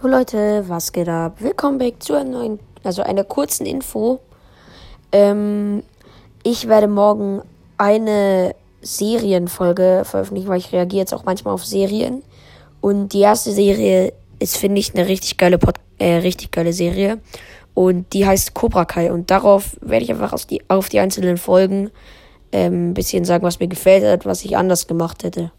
Jo Leute, was geht ab? Willkommen back zu einer neuen, also einer kurzen Info. Ähm, ich werde morgen eine Serienfolge veröffentlichen, weil ich reagiere jetzt auch manchmal auf Serien. Und die erste Serie ist, finde ich, eine richtig geile Pod äh, richtig geile Serie. Und die heißt Cobra Kai. Und darauf werde ich einfach die, auf die einzelnen Folgen ähm, ein ähm, bisschen sagen, was mir gefällt hat, was ich anders gemacht hätte.